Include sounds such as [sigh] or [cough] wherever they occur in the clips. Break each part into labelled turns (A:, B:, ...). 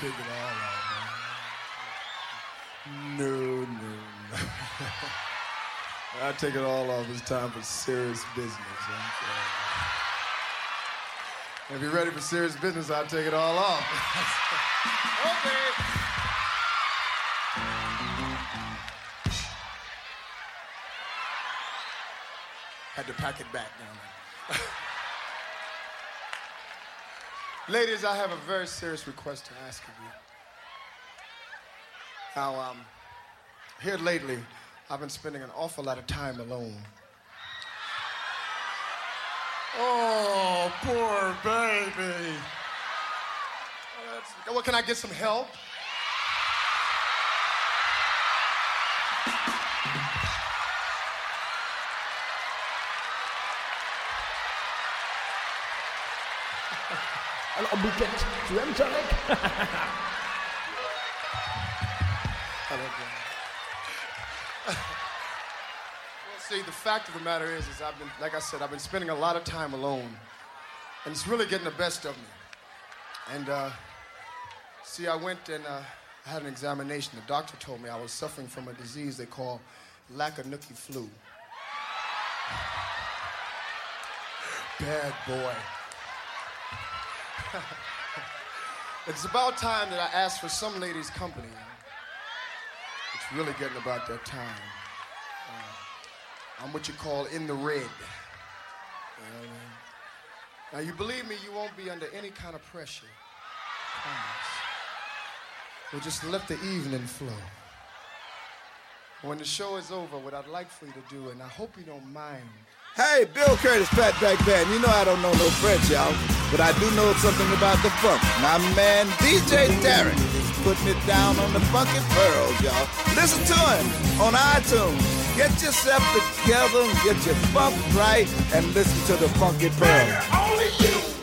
A: take it all off. Man. No, no, no. [laughs] I take it all off. It's time for serious business. If you're ready for serious business, I'll take it all off. [laughs] okay. Had to pack it back now. [laughs] Ladies, I have a very serious request to ask of you. Now, um, here lately, I've been spending an awful lot of time alone. Oh, poor baby. Well, can I get some help?
B: Tu aimes Tarek
A: see, the fact of the matter is, is I've been, like I said, I've been spending a lot of time alone, and it's really getting the best of me. And uh, see, I went and uh, had an examination. The doctor told me I was suffering from a disease they call Lackanucky flu. Bad boy. [laughs] it's about time that I asked for some lady's company. It's really getting about that time. Uh, I'm what you call in the red. You know I mean? Uh, now, you believe me, you won't be under any kind of pressure. Promise. We'll just let the evening flow. When the show is over, what I'd like for you to do, and I hope you don't mind.
C: Hey, Bill Curtis, Fatback Band. You know I don't know no French, y'all, but I do know something about the funk. My man DJ Tarek is putting it down on the funky pearls, y'all. Listen to him on iTunes. Get yourself together, and get your funk right, and listen to the Funky Pearl. Only you.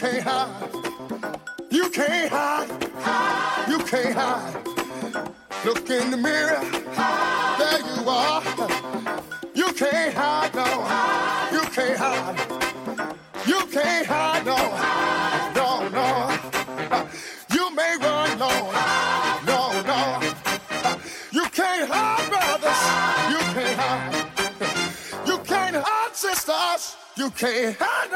A: can't hide. You can't hide. hide. You can't hide. Look in the mirror. Hide. There you are. You can't hide, no. Hide. You can't hide. You can't hide, no. Hide. No, no. You may run, no. Hide. No, no. You can't hide, brothers. You can't hide. You can't hide, sisters. You can't hide.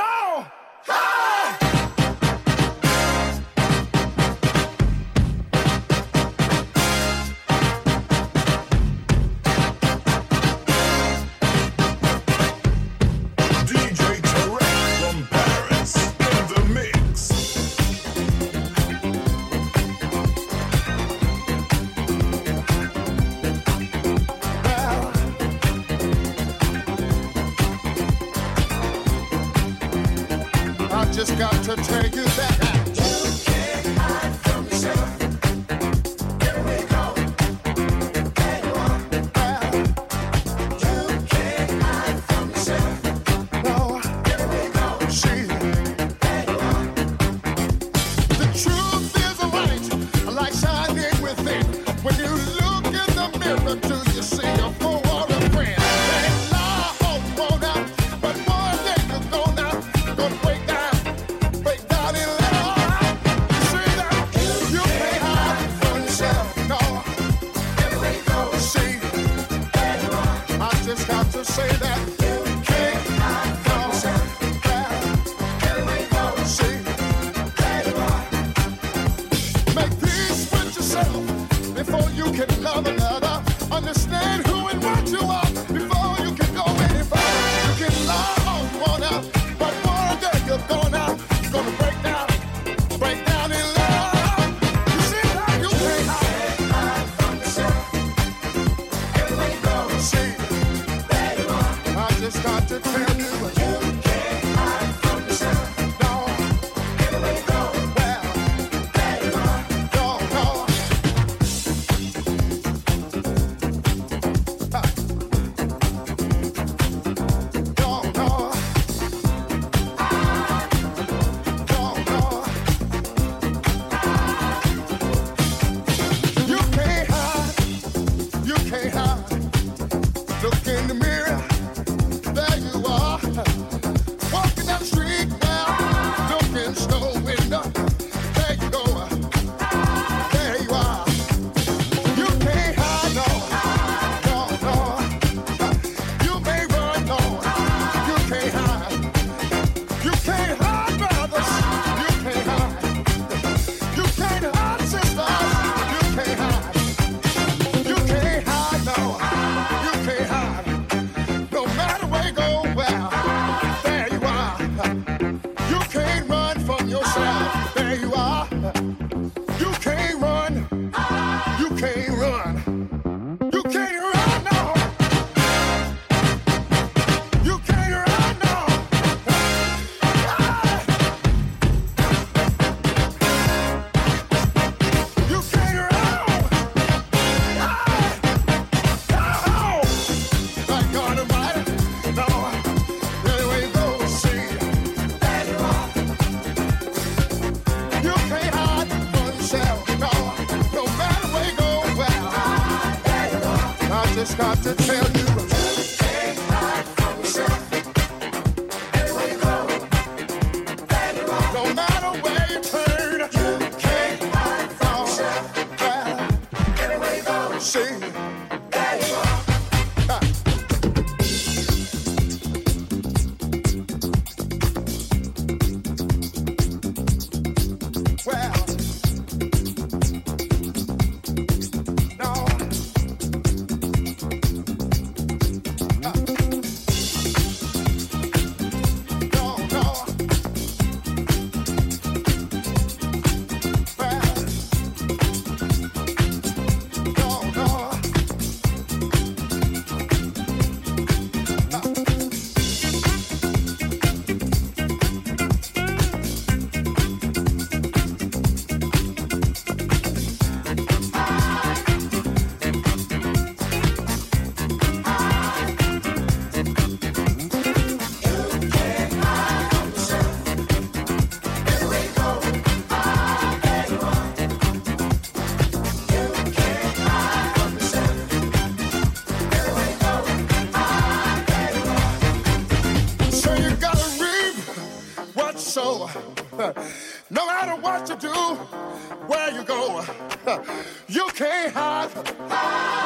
A: You can't hide.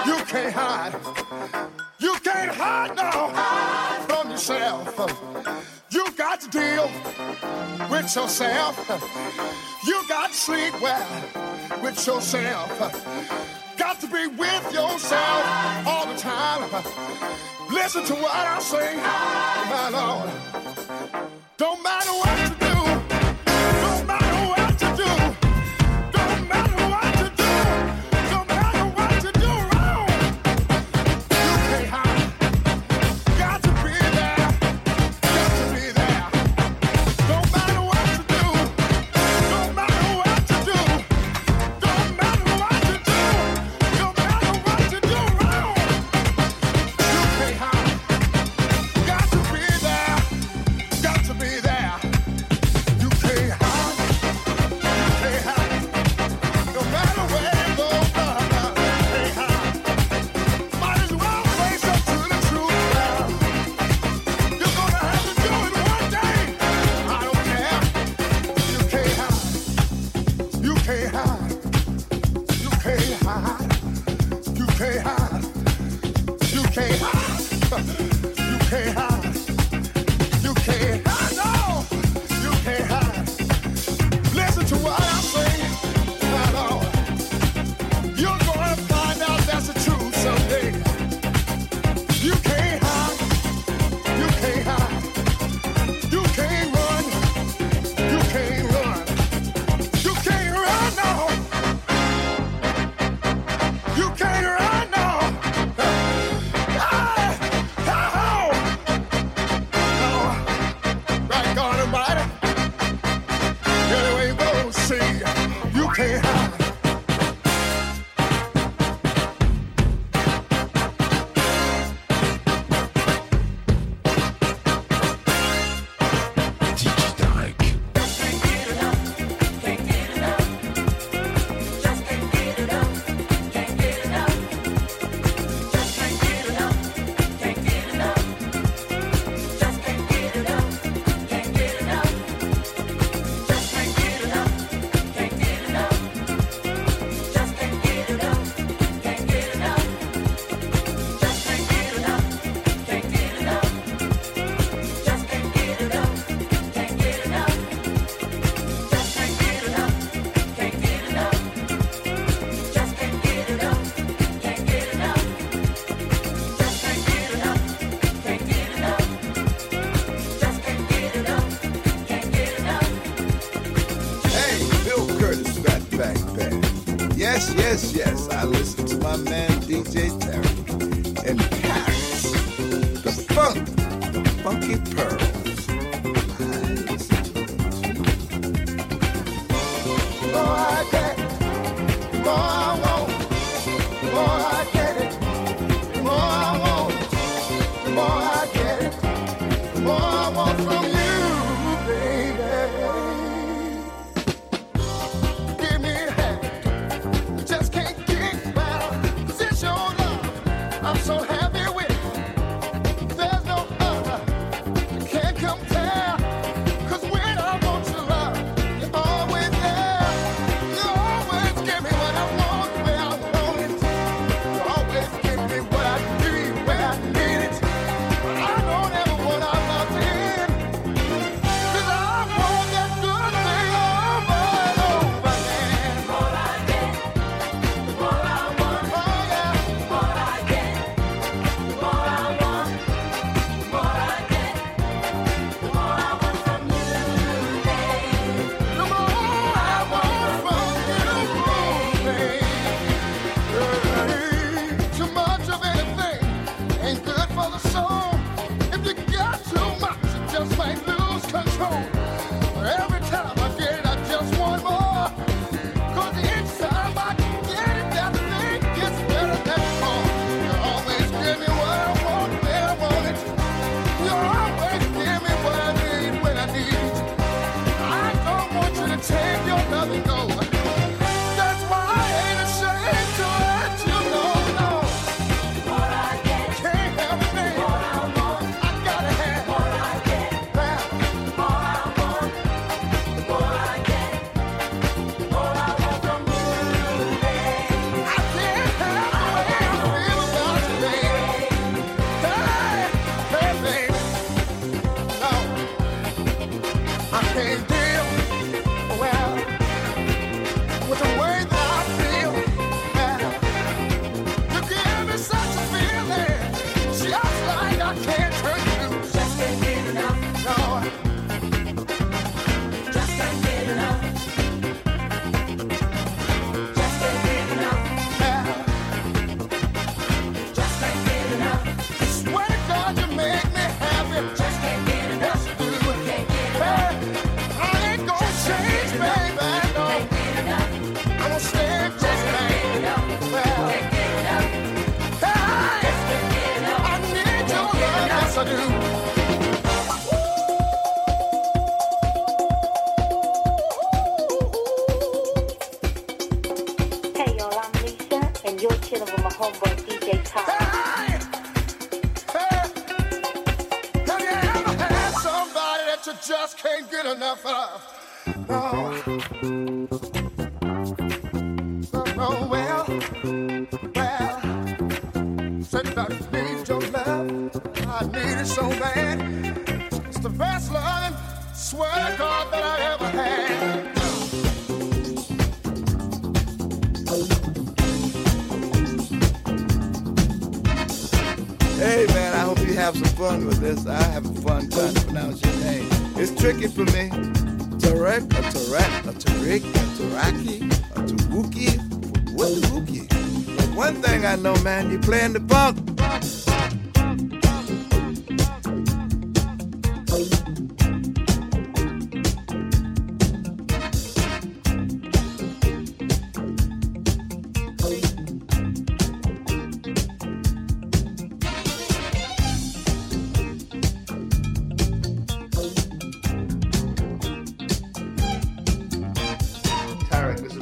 A: You can't hide. You can't hide now from yourself. You got to deal with yourself. You got to sleep well with yourself got to be with yourself all the time. Listen to what I say, my Lord. Don't matter what you do.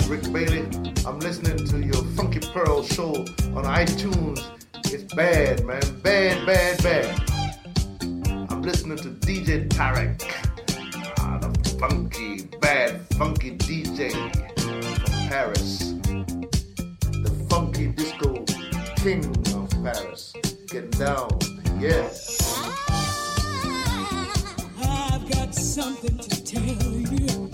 D: Rick Bailey. I'm listening to your Funky Pearl show on iTunes. It's bad, man. Bad, bad, bad. I'm listening to DJ Tarek. Ah, the funky, bad, funky DJ from Paris. The funky disco king of Paris. Getting down, yes.
E: I've got something to tell you.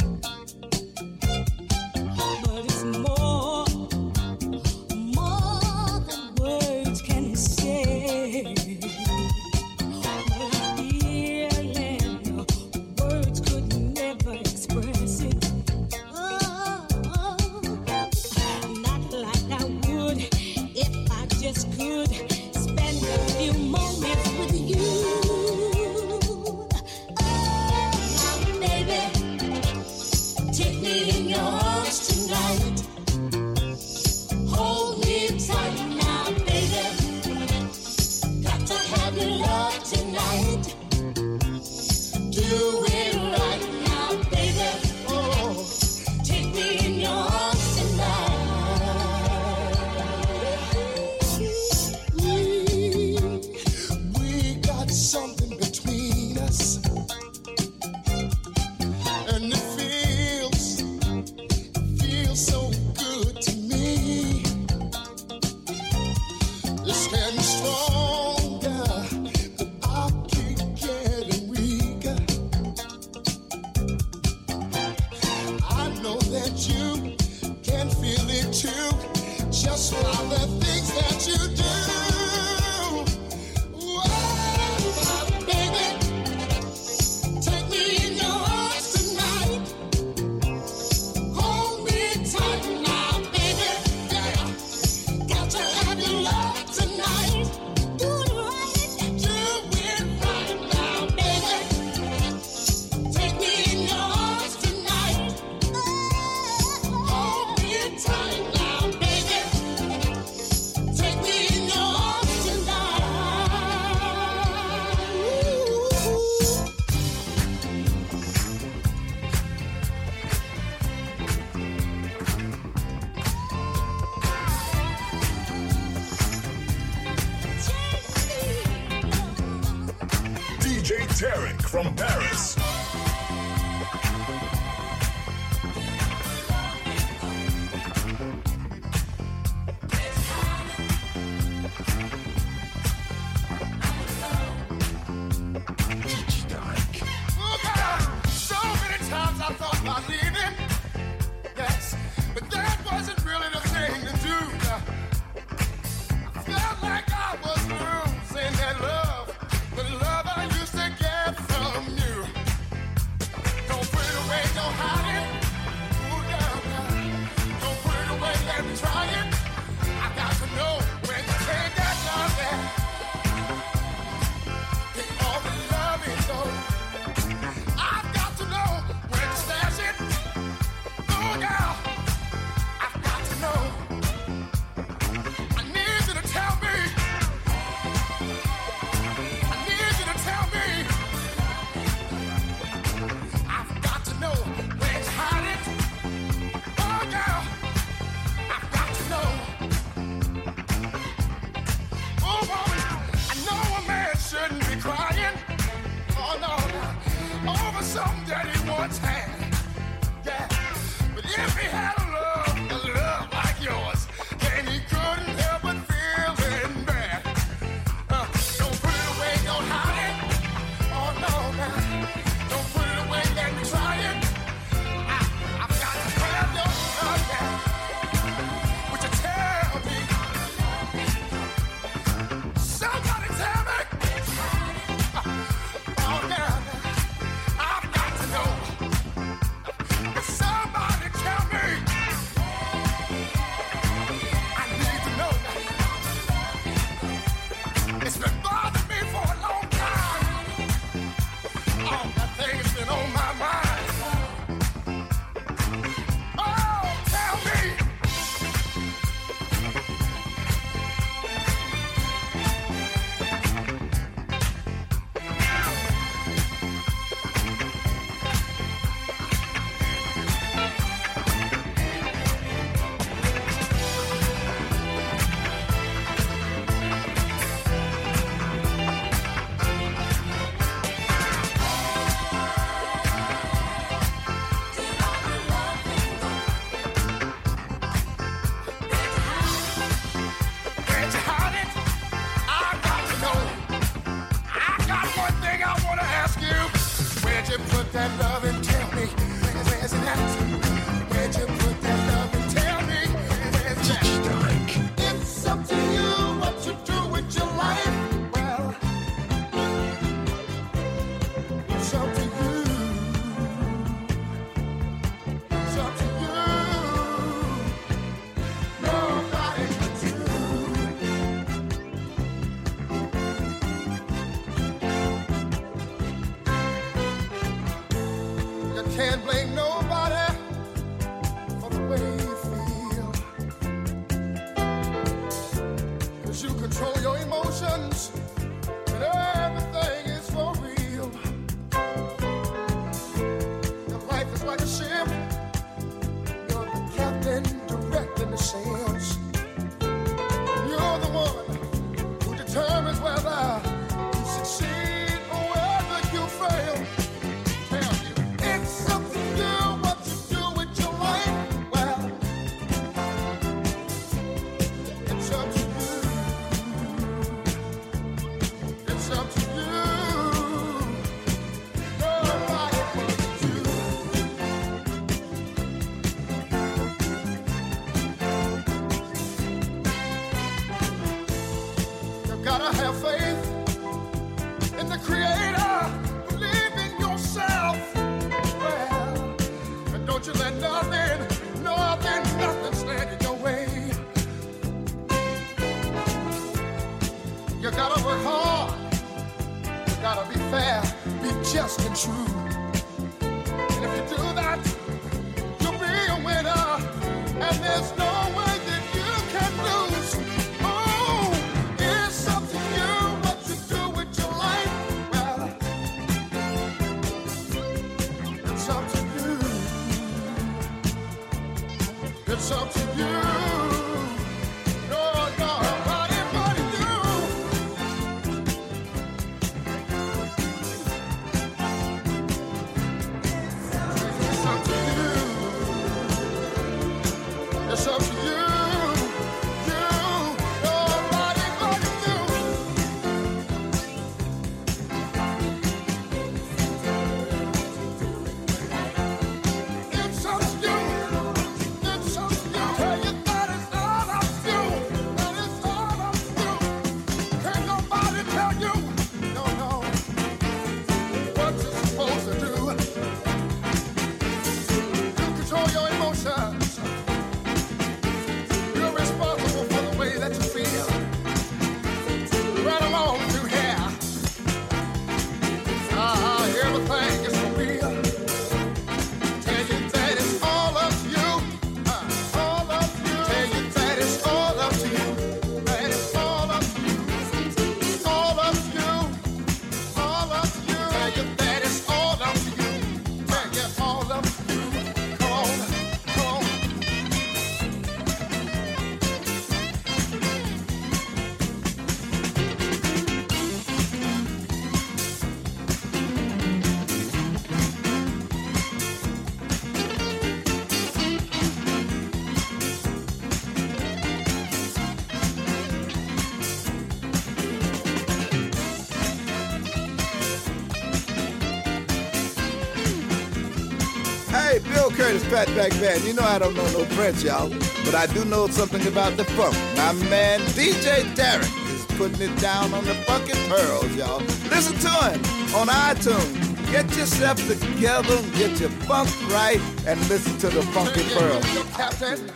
C: Curtis Fatback Band. You know I don't know no French, y'all, but I do know something about the funk. My man DJ Tarek is putting it down on the Funky Pearls, y'all. Listen to him on iTunes. Get yourself together, get your funk right, and listen to the funky pearls.
A: Captain,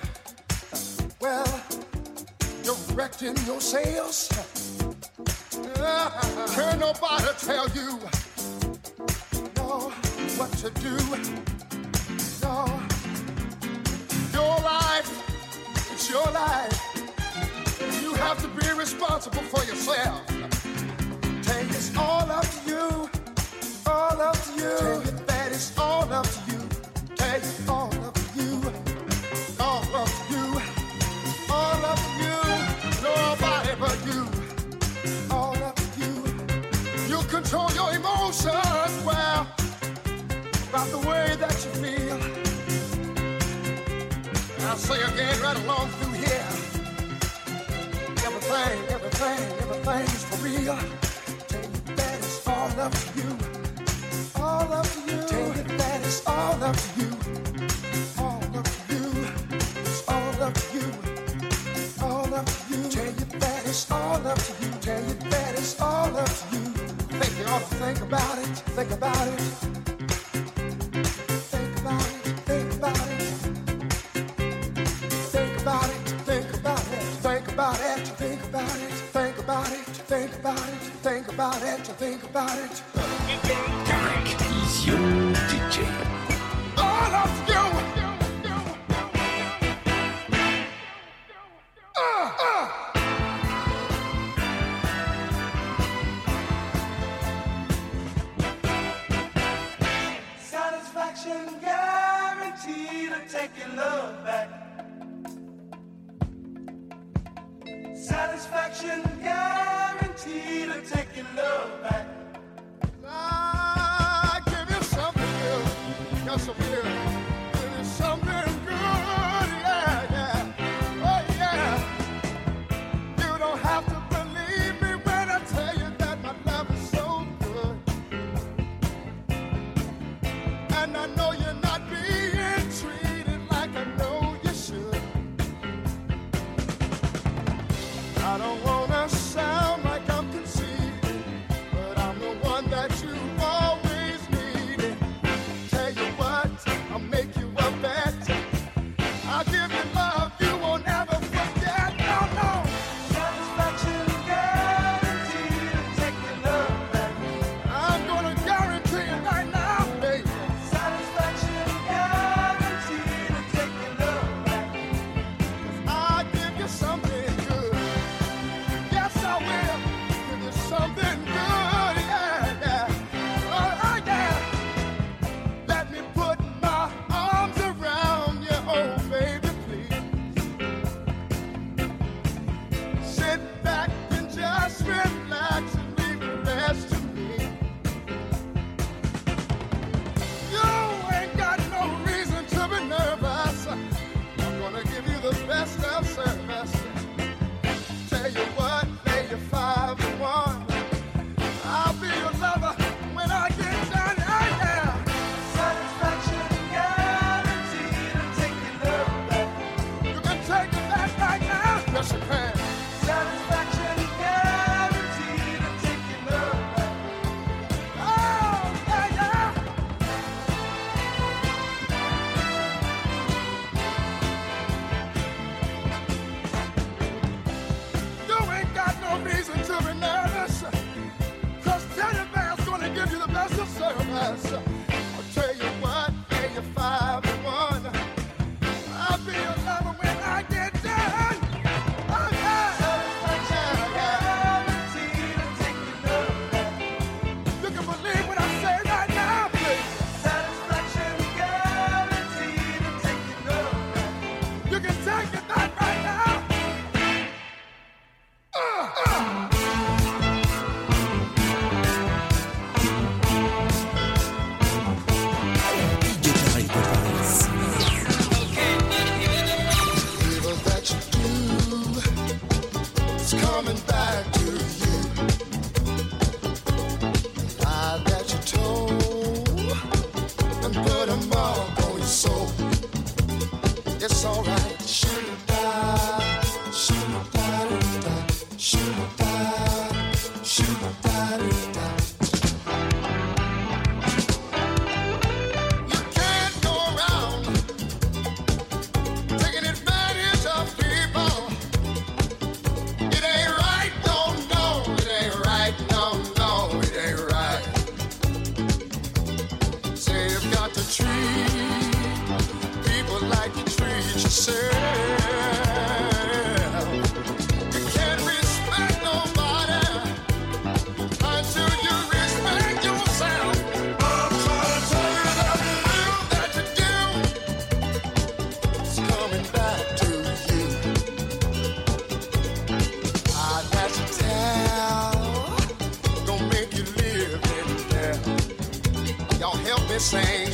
A: well, you're wrecking your sails. Can nobody tell you no, what to do? yourself. Got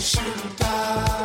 A: sing. Shoot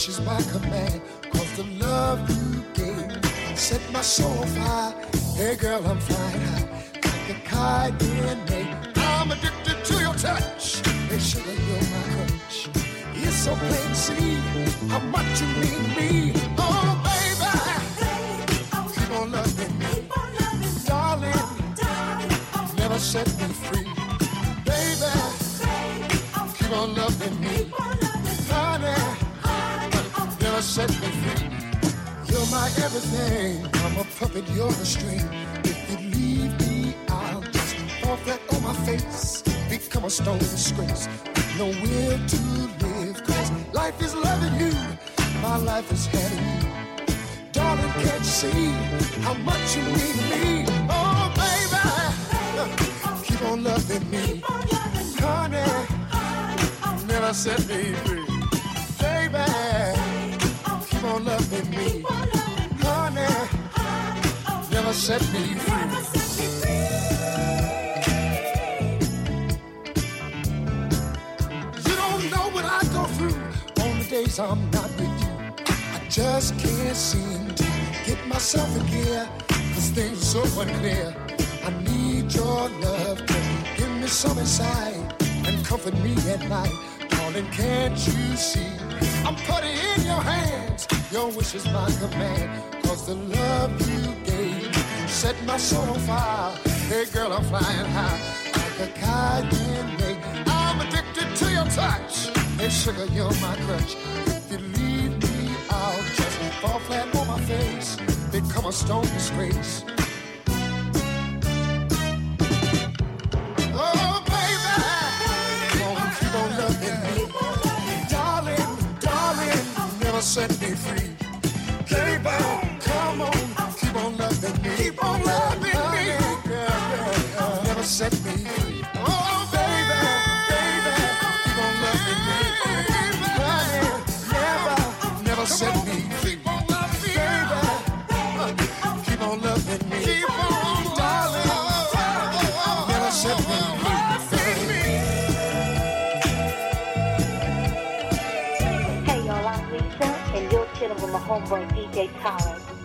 A: Your wish is my command. Cause the love you gave set my soul on fire. Hey girl, I'm flying high. Like a kite in May. I'm addicted to your touch. Hey sugar, you're my crutch. It's so plain to see how much you mean me. Oh, baby. Keep on loving me. Darling, never set me free. Baby, keep on loving me. Never set me free. You're my everything. I'm a puppet, you're a string. If you leave me, I'll just fall flat on my face. Become a stone disgrace. No will to live. Cause life is loving you. My life is having you. Darling, can't you see how much you mean to me? Oh, baby, keep on loving me. Honey, never set me free. Baby, on loving me. Honey, never set me free. You don't know what I go through on the days I'm not with you. I just can't seem to get myself in gear. Cause things are so unclear. I need your love to give me some insight and comfort me at night. Darling, can't you see? I'm in your hands. Your wish is my command. Cause the love you gave set my soul on fire. Hey girl, I'm flying high like a kite in May. I'm addicted to your touch. Hey sugar, you're my crutch. If you leave me, I'll just fall flat on my face. Become a stone disgrace. Never set me free. Keep on, come on, keep on loving me. Keep on loving me. Girl, girl, girl, never set me free. Oh, baby, baby, keep on loving me. Honey, never, never set me homeboy DJ Tarek.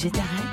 F: DJ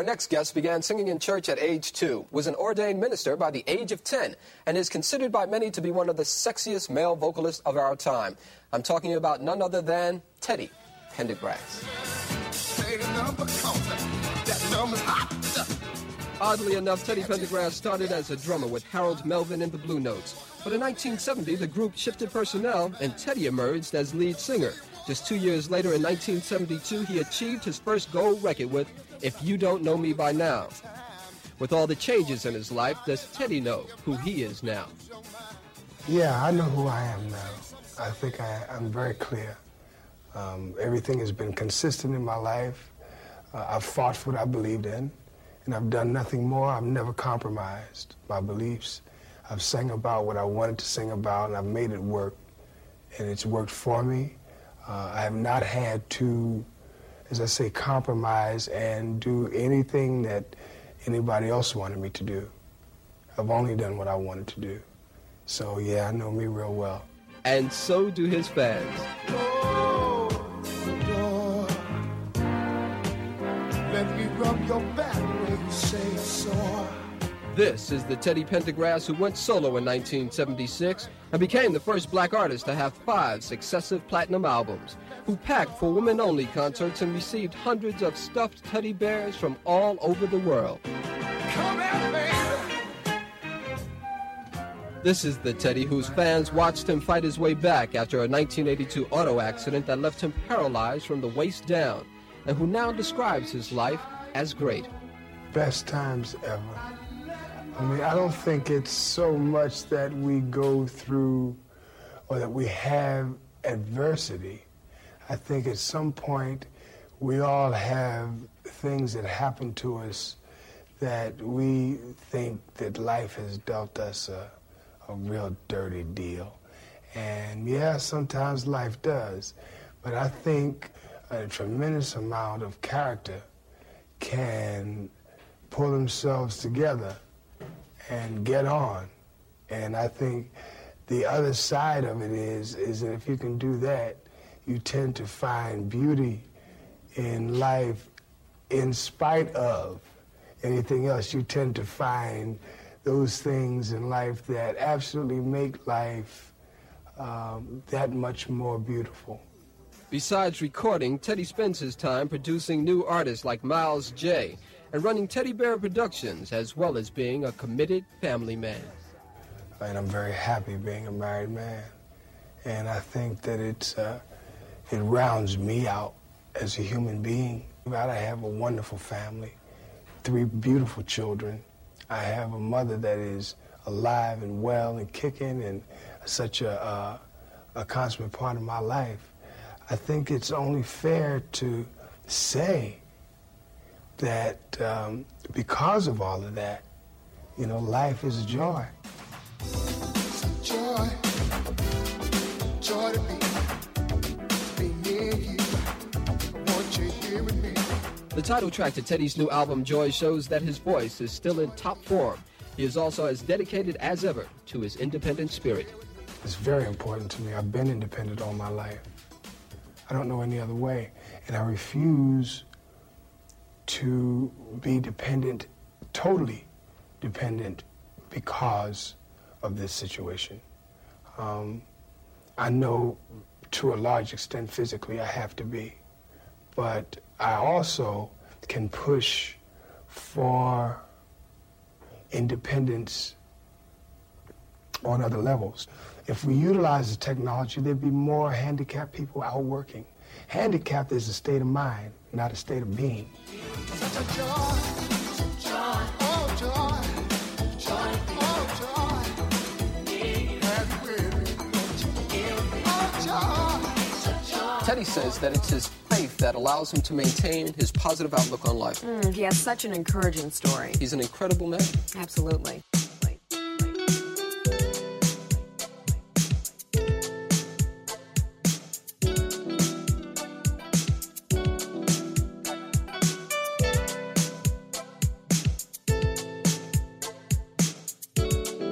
G: Our next guest began singing in church at age two, was an ordained minister by the age of 10, and is considered by many to be one of the sexiest male vocalists of our time. I'm talking about none other than Teddy Pendergrass. Oddly enough, Teddy Pendergrass started as a drummer with Harold Melvin and the Blue Notes. But in 1970, the group shifted personnel, and Teddy emerged as lead singer. Just two years later, in 1972, he achieved his first gold record with If You Don't Know Me By Now. With all the changes in his life, does Teddy know who he is now?
H: Yeah, I know who I am now. I think I, I'm very clear. Um, everything has been consistent in my life. Uh, I've fought for what I believed in, and I've done nothing more. I've never compromised my beliefs. I've sang about what I wanted to sing about, and I've made it work, and it's worked for me. Uh, I have not had to, as I say, compromise and do anything that anybody else wanted me to do. I've only done what I wanted to do. So, yeah, I know me real well.
G: And so do his fans.
I: Let me rub your back where you say it's sore.
G: This is the Teddy Pendergrass who went solo in 1976 and became the first black artist to have five successive platinum albums, who packed for women only concerts and received hundreds of stuffed teddy bears from all over the world.
I: Come here, baby.
G: This is the Teddy whose fans watched him fight his way back after a 1982 auto accident that left him paralyzed from the waist down, and who now describes his life as great.
H: Best times ever. I mean, I don't think it's so much that we go through or that we have adversity. I think at some point we all have things that happen to us that we think that life has dealt us a, a real dirty deal. And yeah, sometimes life does. But I think a tremendous amount of character can pull themselves together and get on. And I think the other side of it is is that if you can do that, you tend to find beauty in life in spite of anything else. You tend to find those things in life that absolutely make life um, that much more beautiful.
G: Besides recording, Teddy spends his time producing new artists like Miles Jaye and running Teddy Bear Productions, as well as being a committed family man.
H: and I'm very happy being a married man. And I think that it's uh, it rounds me out as a human being. I have a wonderful family, three beautiful children. I have a mother that is alive and well and kicking, and such a uh, a consummate part of my life. I think it's only fair to say that um, because of all of that, you know, life is a joy.
I: Joy, joy to be,
G: The title track to Teddy's new album, Joy, shows that his voice is still in top form. He is also as dedicated as ever to his independent spirit.
H: It's very important to me. I've been independent all my life. I don't know any other way. And I refuse to be dependent, totally dependent, because of this situation. Um, I know to a large extent physically I have to be, but I also can push for independence on other levels. If we utilize the technology, there'd be more handicapped people out working. Handicapped is a state of mind, not a state of being.
I: Oh
G: says that it's his faith that allows him to maintain his positive outlook on life.
J: Mm, he has such an encouraging story.
G: He's an incredible man.
J: Absolutely.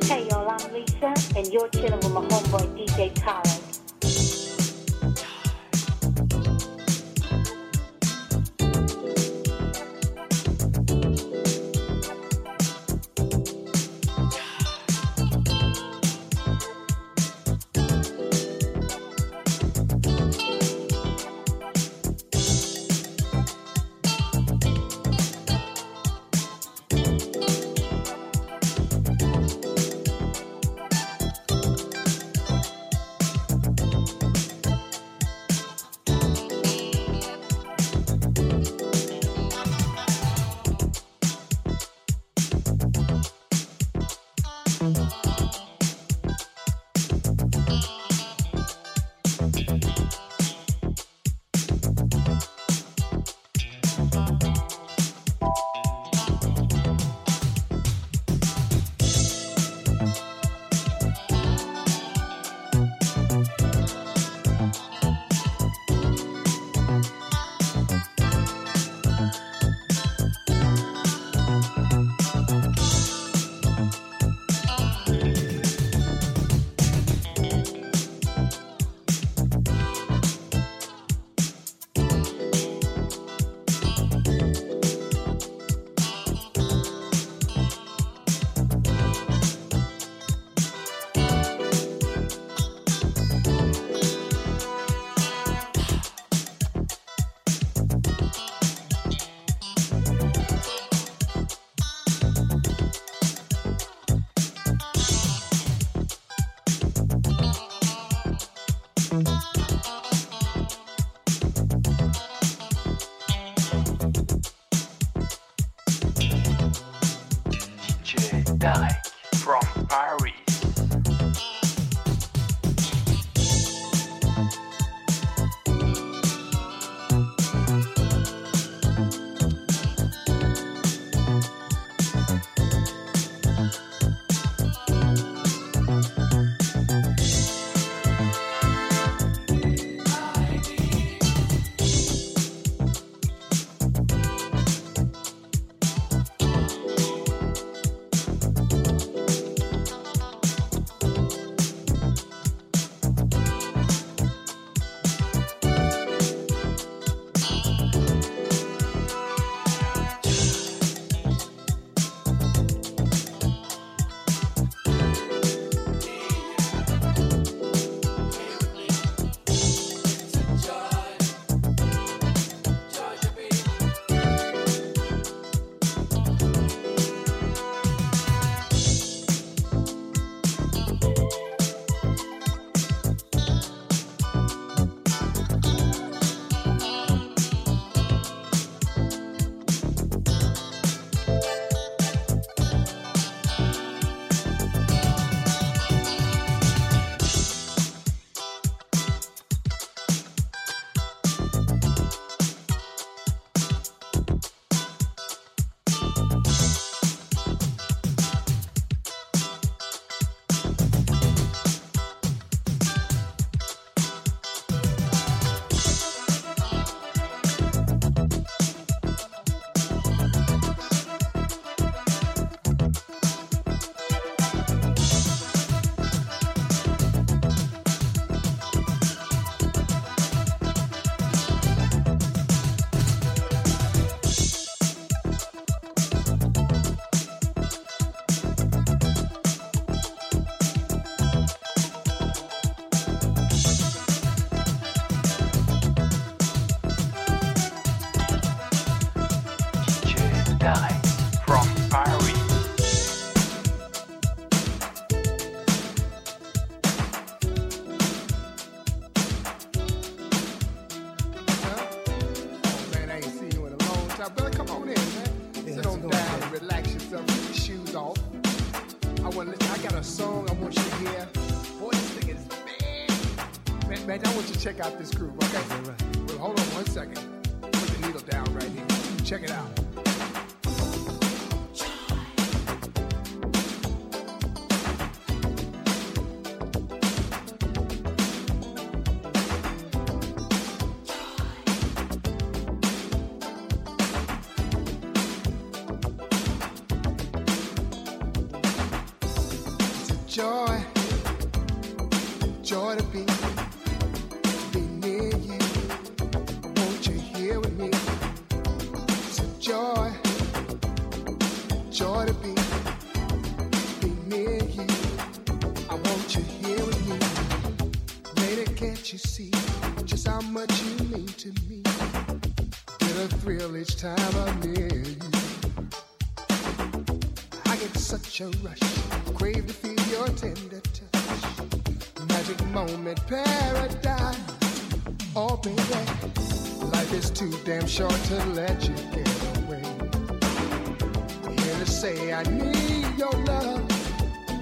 K: Hey y'all, I'm Lisa, and you're chilling with my homeboy DJ Tarek.
L: Tarek from Paris.
A: I need your love.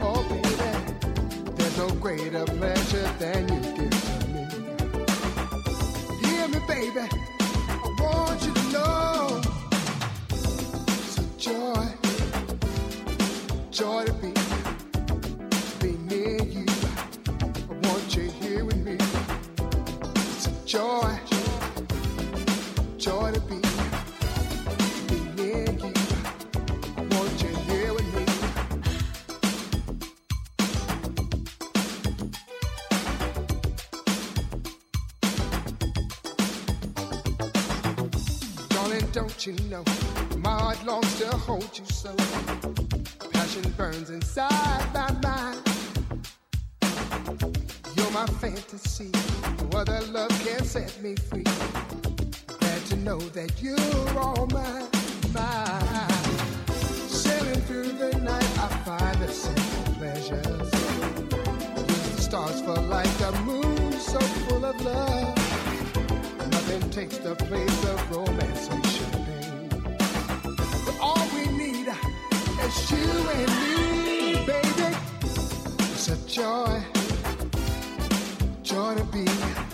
A: Oh, baby, there's no greater pleasure than you give to me. Hear me, baby, I want you to know it's a joy, joy to be. know. My heart longs to hold you so. Passion burns inside my mind. You're my fantasy. No other love can set me free. Glad to know that you're all mine, mine. Sailing through the night, I find the same pleasures. The stars fall like the moon so full of love. Nothing takes the place of romance. It's you and me, baby. It's a joy, joy to be.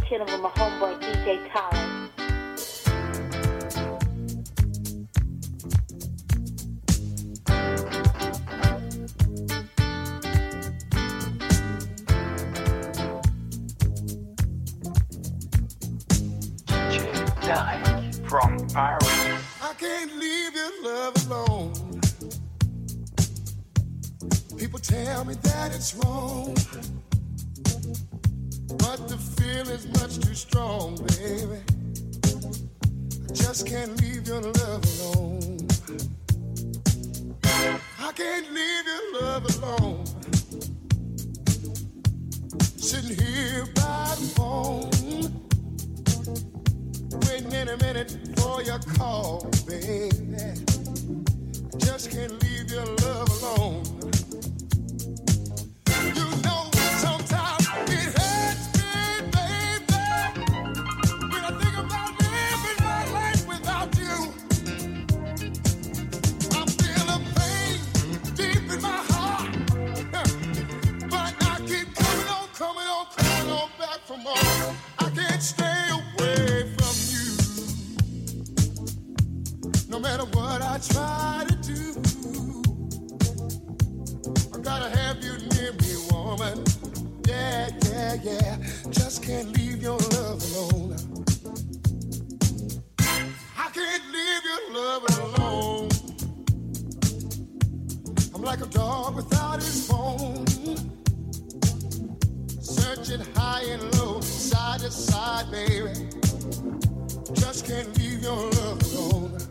K: Lisa, and you're
A: loving alone. I'm like a dog without his bone, searching high and low, side to side, baby. Just can't leave your love alone.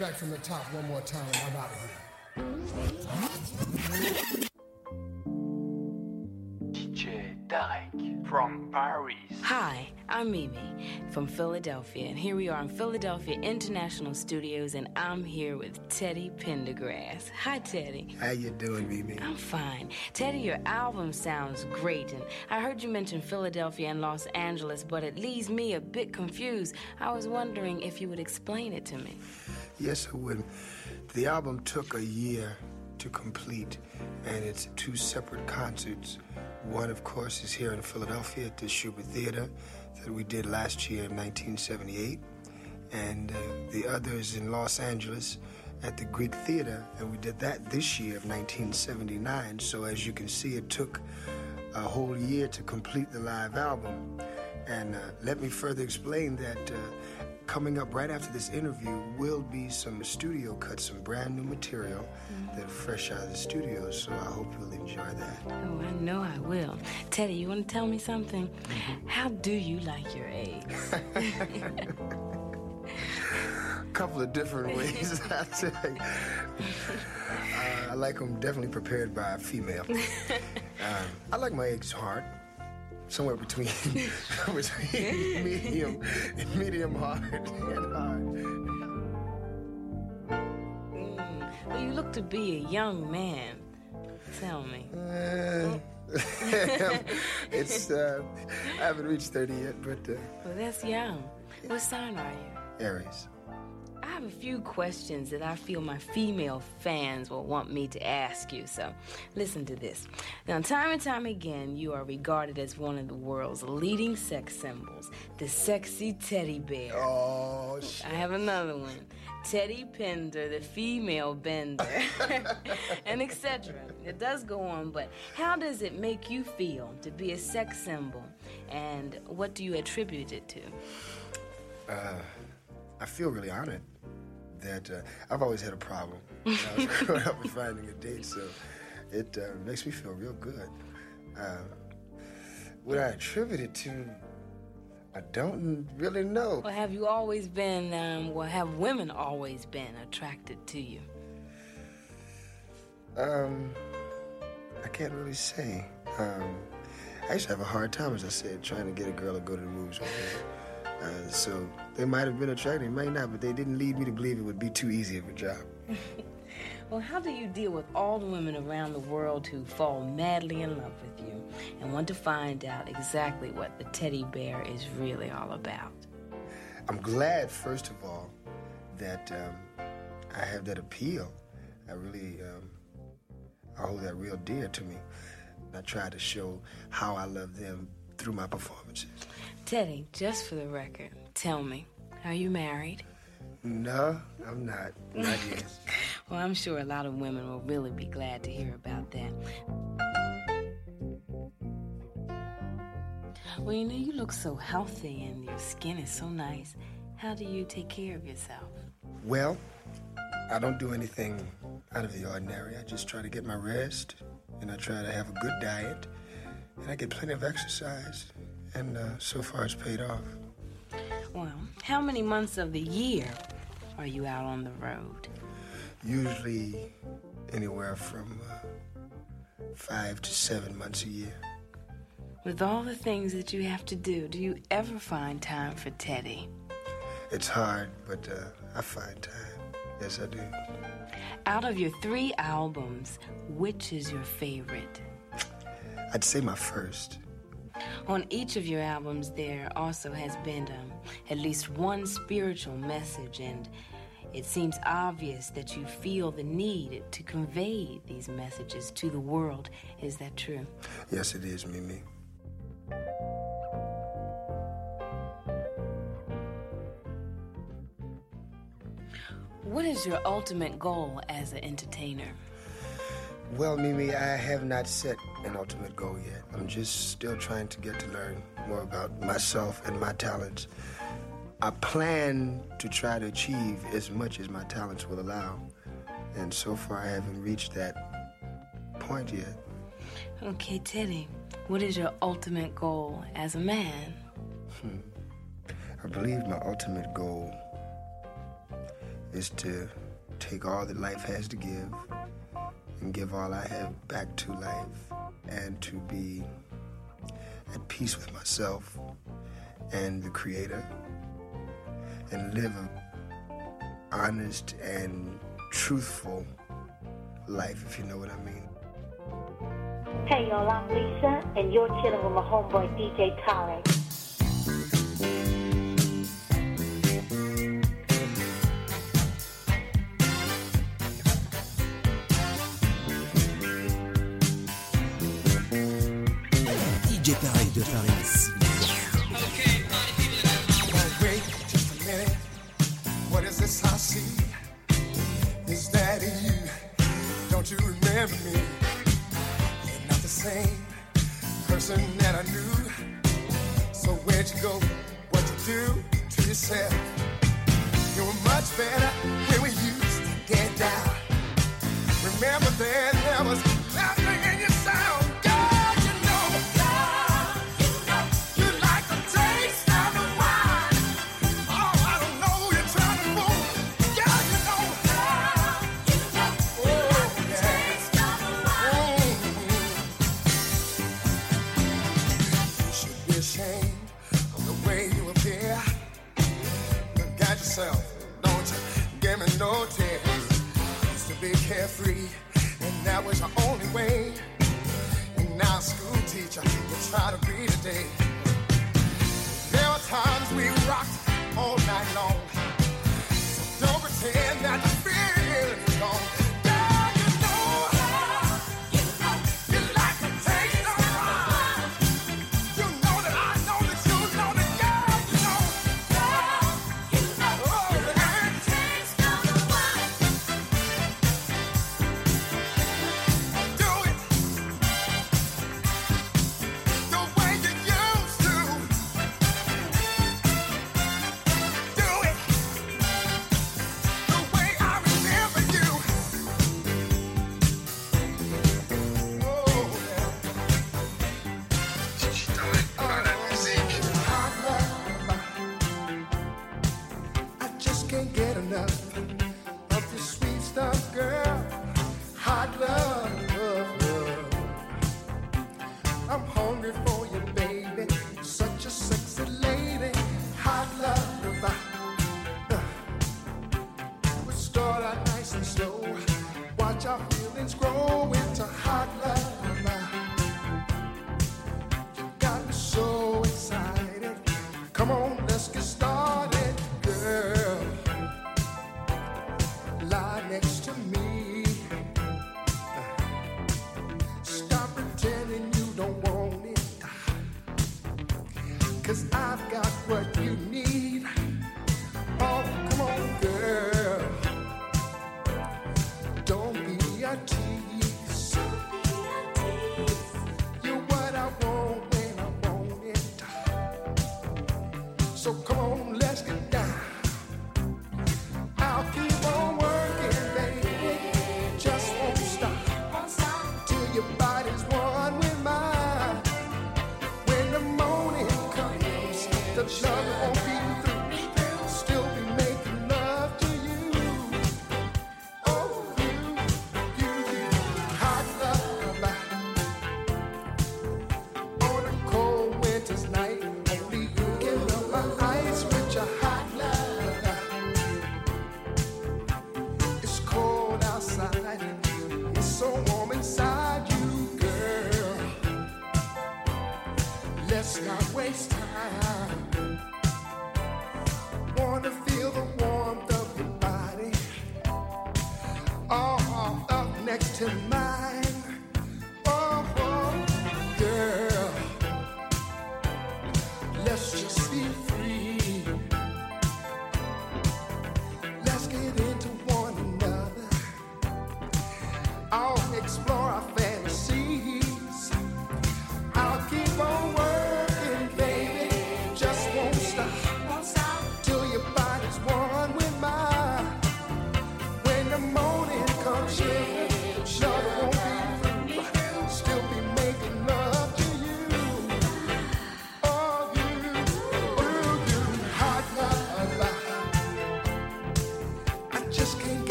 A: Back from the top one more time and I'm out of here.
L: DJ Tarek from Paris.
M: Hi, I'm Mimi from Philadelphia, and here we are in Philadelphia International Studios, and I'm here with Teddy Pendergrass. Hi, Teddy.
H: How you doing, Mimi?
M: I'm fine. Teddy, your album sounds great, and I heard you mention Philadelphia and Los Angeles, but it leaves me a bit confused. I was wondering if you would explain it to me.
H: Yes, I would. The album took a year to complete, and it's two separate concerts. One, of course, is here in Philadelphia at the Shubert Theater that we did last year in 1978, and uh, the other is in Los Angeles at the Greek Theater, and we did that this year of 1979. So, as you can see, it took a whole year to complete the live album. And uh, let me further explain that uh, coming up right after this interview will be some studio cuts, some brand new material that are fresh out of the studio. So I hope you'll enjoy that.
M: Oh, I know I will. Teddy, you want to tell me something? How do you like your eggs?
H: A [laughs] couple of different [laughs] ways, I tell you. Uh, I like them definitely prepared by a female. Um, [laughs] I like my eggs hard. Somewhere between, [laughs] between medium, medium hard and hard.
M: well, you look to be a young man. Tell me.
H: Uh, [laughs] it's uh, I haven't reached 30 yet, but uh,
M: Well, that's young. What sign are you?
H: Aries.
M: I have a few questions that I feel my female fans will want me to ask you, so listen to this. Now, time and time again, you are regarded as one of the world's leading sex symbols, the sexy teddy bear.
H: Oh, shit.
M: I have another one. Teddy Pender, the female bender, [laughs] and etc. It does go on, but how does it make you feel to be a sex symbol, and what do you attribute it to?
H: Uh, I feel really honored that uh, I've always had a problem [laughs] when I was growing up and finding a date, so it uh, makes me feel real good. Uh, what I attribute it to, I don't really know.
M: Well, have you always been, um, well, have women always been attracted to you?
H: Um, I can't really say. Um, I used to have a hard time, as I said, trying to get a girl to go to the movies with me. Uh, so they might have been attracted, they might not, but they didn't lead me to believe it would be too easy of a job. [laughs]
M: Well, how do you deal with all the women around the world who fall madly in love with you and want to find out exactly what the teddy bear is really all about?
H: I'm glad, first of all, that um, I have that appeal. I really, um, I hold that real dear to me. I try to show how I love them through my performances.
M: Teddy, just for the record, tell me, are you married?
H: No, I'm not. Not yet. [laughs]
M: Well, I'm sure a lot of women will really be glad to hear about that. Well, you know, you look so healthy and your skin is so nice. How do you take care of yourself?
H: Well, I don't do anything out of the ordinary. I just try to get my rest, and I try to have a good diet, and I get plenty of exercise, and uh, so far it's paid off.
M: Well, how many months of the year are you out on the road?
H: Usually anywhere from uh, five to seven months a year.
M: With all the things that you have to do, do you ever find time for Teddy?
H: It's hard, but uh, I find time. Yes, I do.
M: Out of your three albums, which is your favorite?
H: I'd say my first.
M: On each of your albums, there also has been um, at least one spiritual message, and it seems obvious that you feel the need to convey these messages to the world. Is that true?
H: Yes, it is, Mimi.
M: What is your ultimate goal as an entertainer?
H: Well, Mimi, I have not set an ultimate goal yet. I'm just still trying to get to learn more about myself and my talents. I plan to try to achieve as much as my talents will allow, and so far I haven't reached that point yet.
M: Okay, Teddy, what is your ultimate goal as a man? Hmm.
H: I believe my ultimate goal is to take all that life has to give and give all I have back to life and to be at peace with myself and the Creator and live an honest and truthful life, if you know what I mean.
A: Hey y'all, I'm Lisa, and you're chilling with my homeboy DJ Tarek.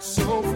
N: So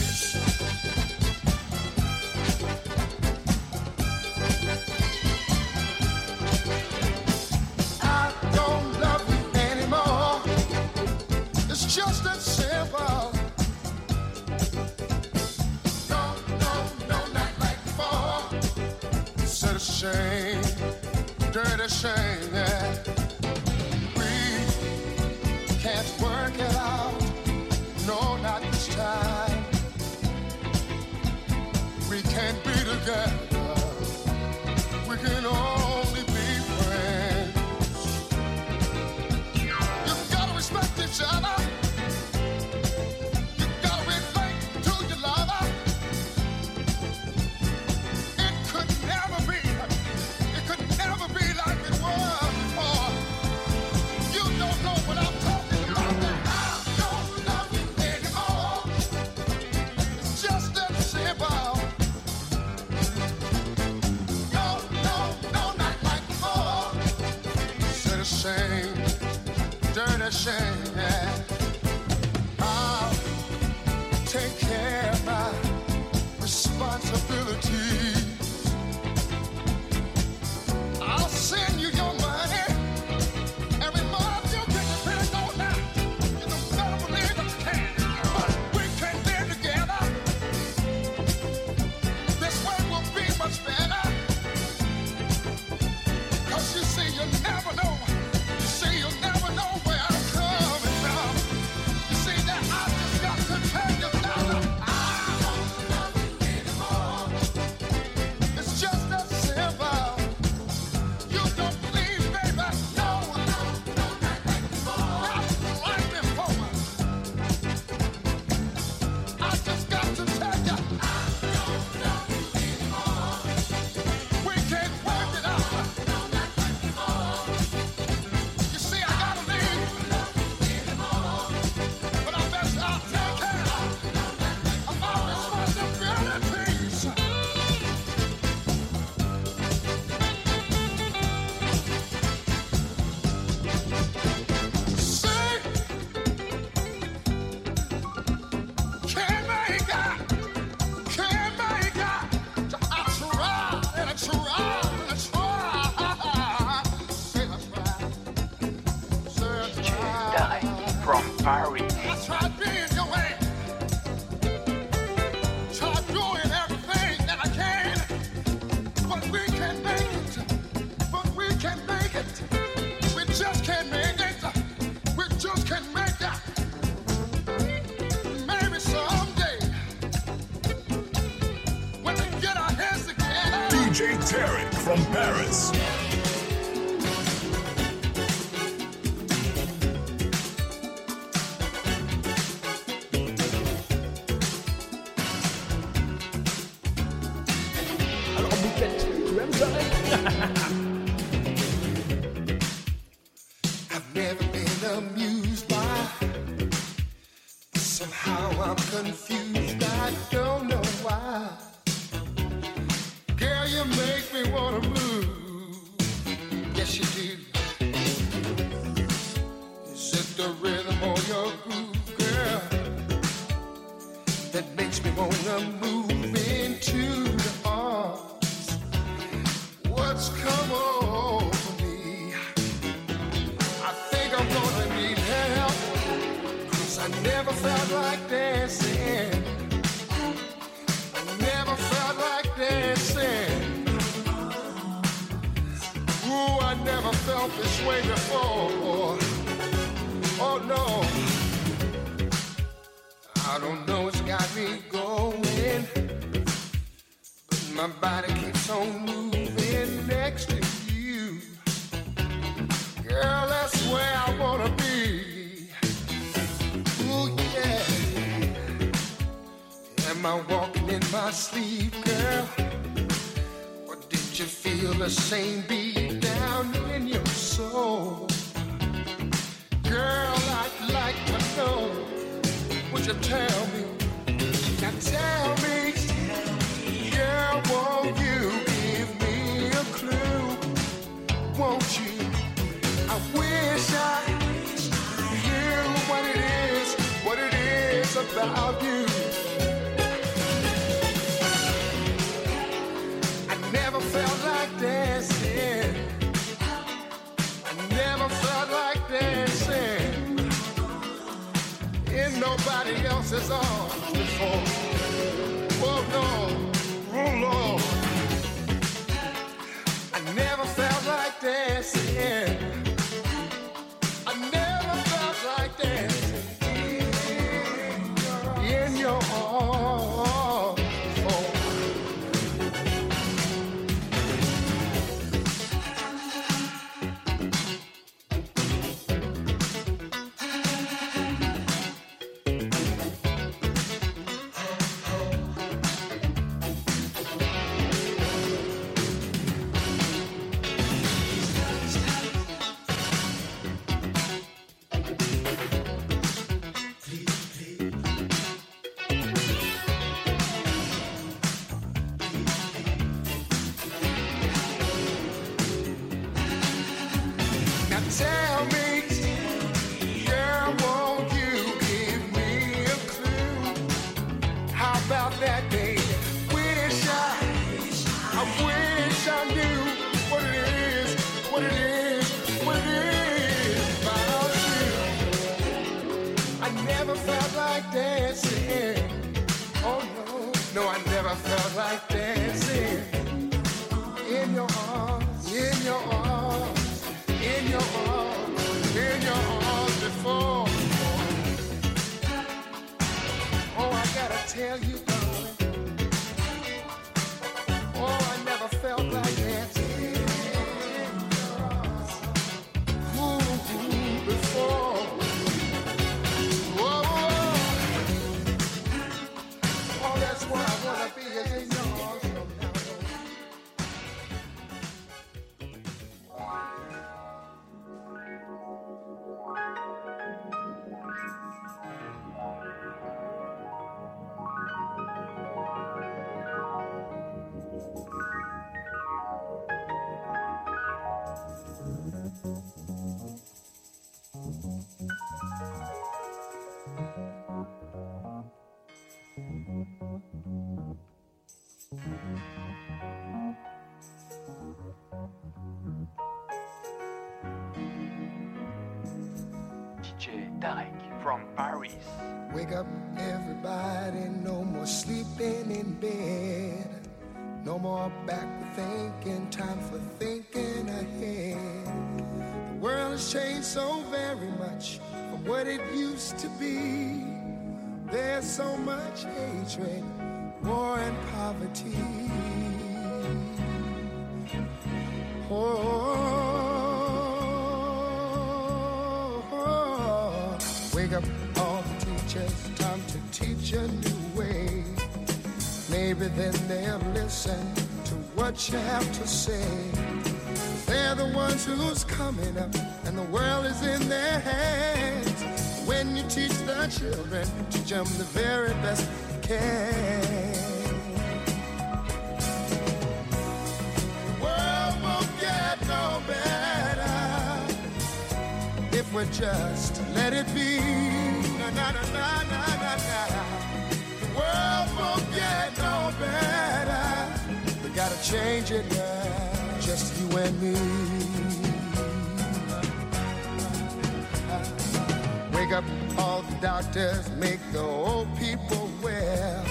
N: I'll be
A: catching Ramsay. [laughs]
E: DJ Tarek from Paris.
A: Wake up, everybody, no more sleeping in bed. No more back thinking, time for thinking ahead. The world has changed so very much from what it used to be. There's so much hatred, poverty. Oh, oh, oh, wake up all the teachers, time to teach a new way. Maybe then they'll listen to what you have to say. They're the ones who's coming up, and the world is in their hands. When you teach the children, teach them the very best you can. We just let it be. Na na na na na na. The world won't get no better. We gotta change it now, just you and me. Wake up all the doctors, make the old people well.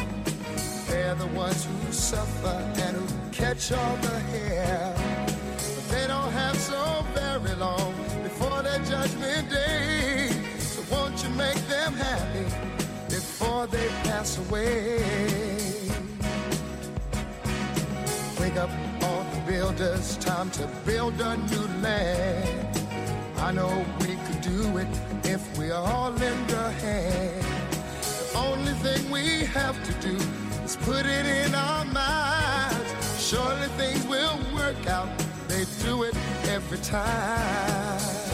A: They're the ones who suffer and who catch all the hair. But they don't have so very long their judgment day. So won't you make them happy before they pass away? Wake up, all the builders, time to build a new land. I know we could do it if we all lend a hand. The only thing we have to do is put it in our minds. Surely things will work out. They do it every time.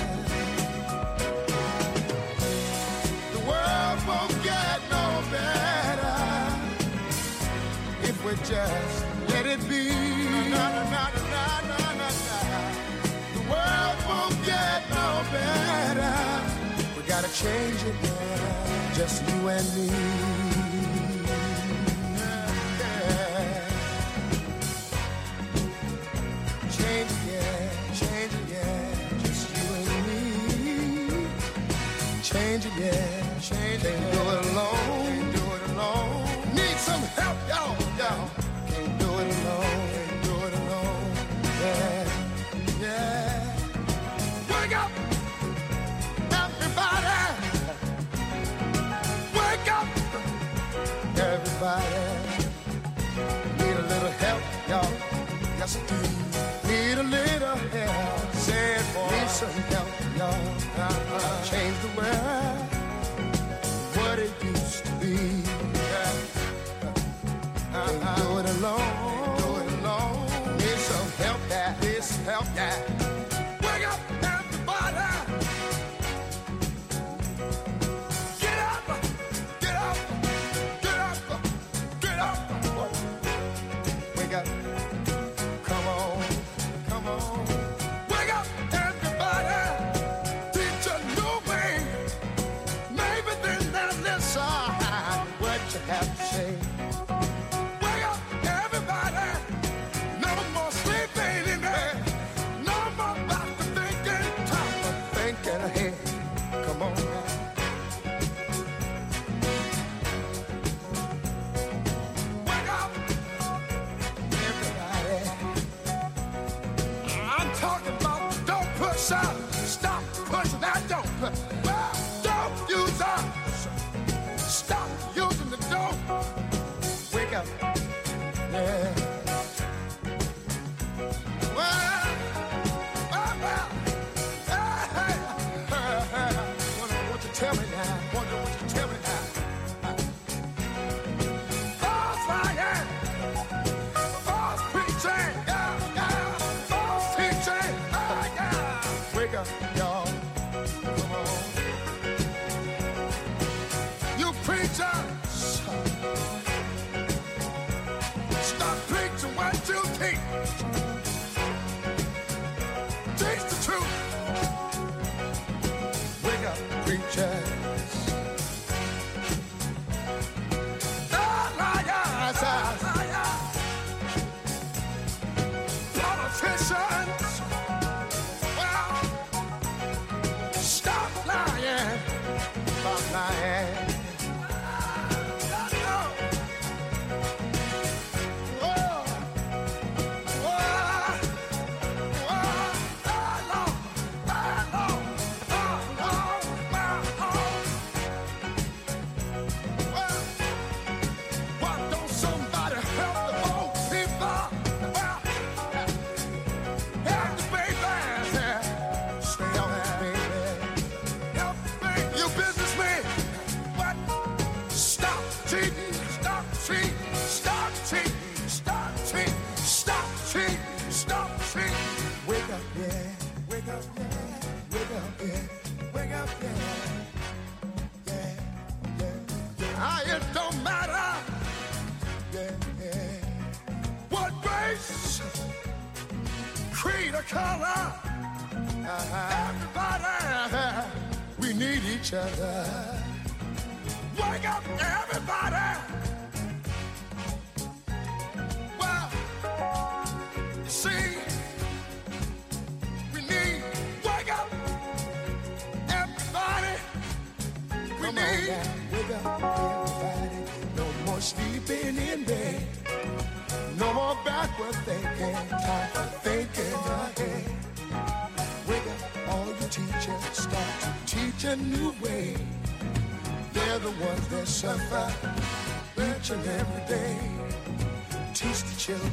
A: would just let it be. Na, na, na, the world won't get no better. We gotta change it yeah. just you and me. Change it, yeah. Change, it, yeah, just you and me. Change, yeah, change, yeah. Help, yeah.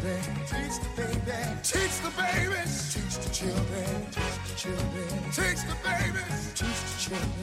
A: children. Teach the babies. Teach the babies. Teach the children. Teach the children. Teach the babies. Teach the children.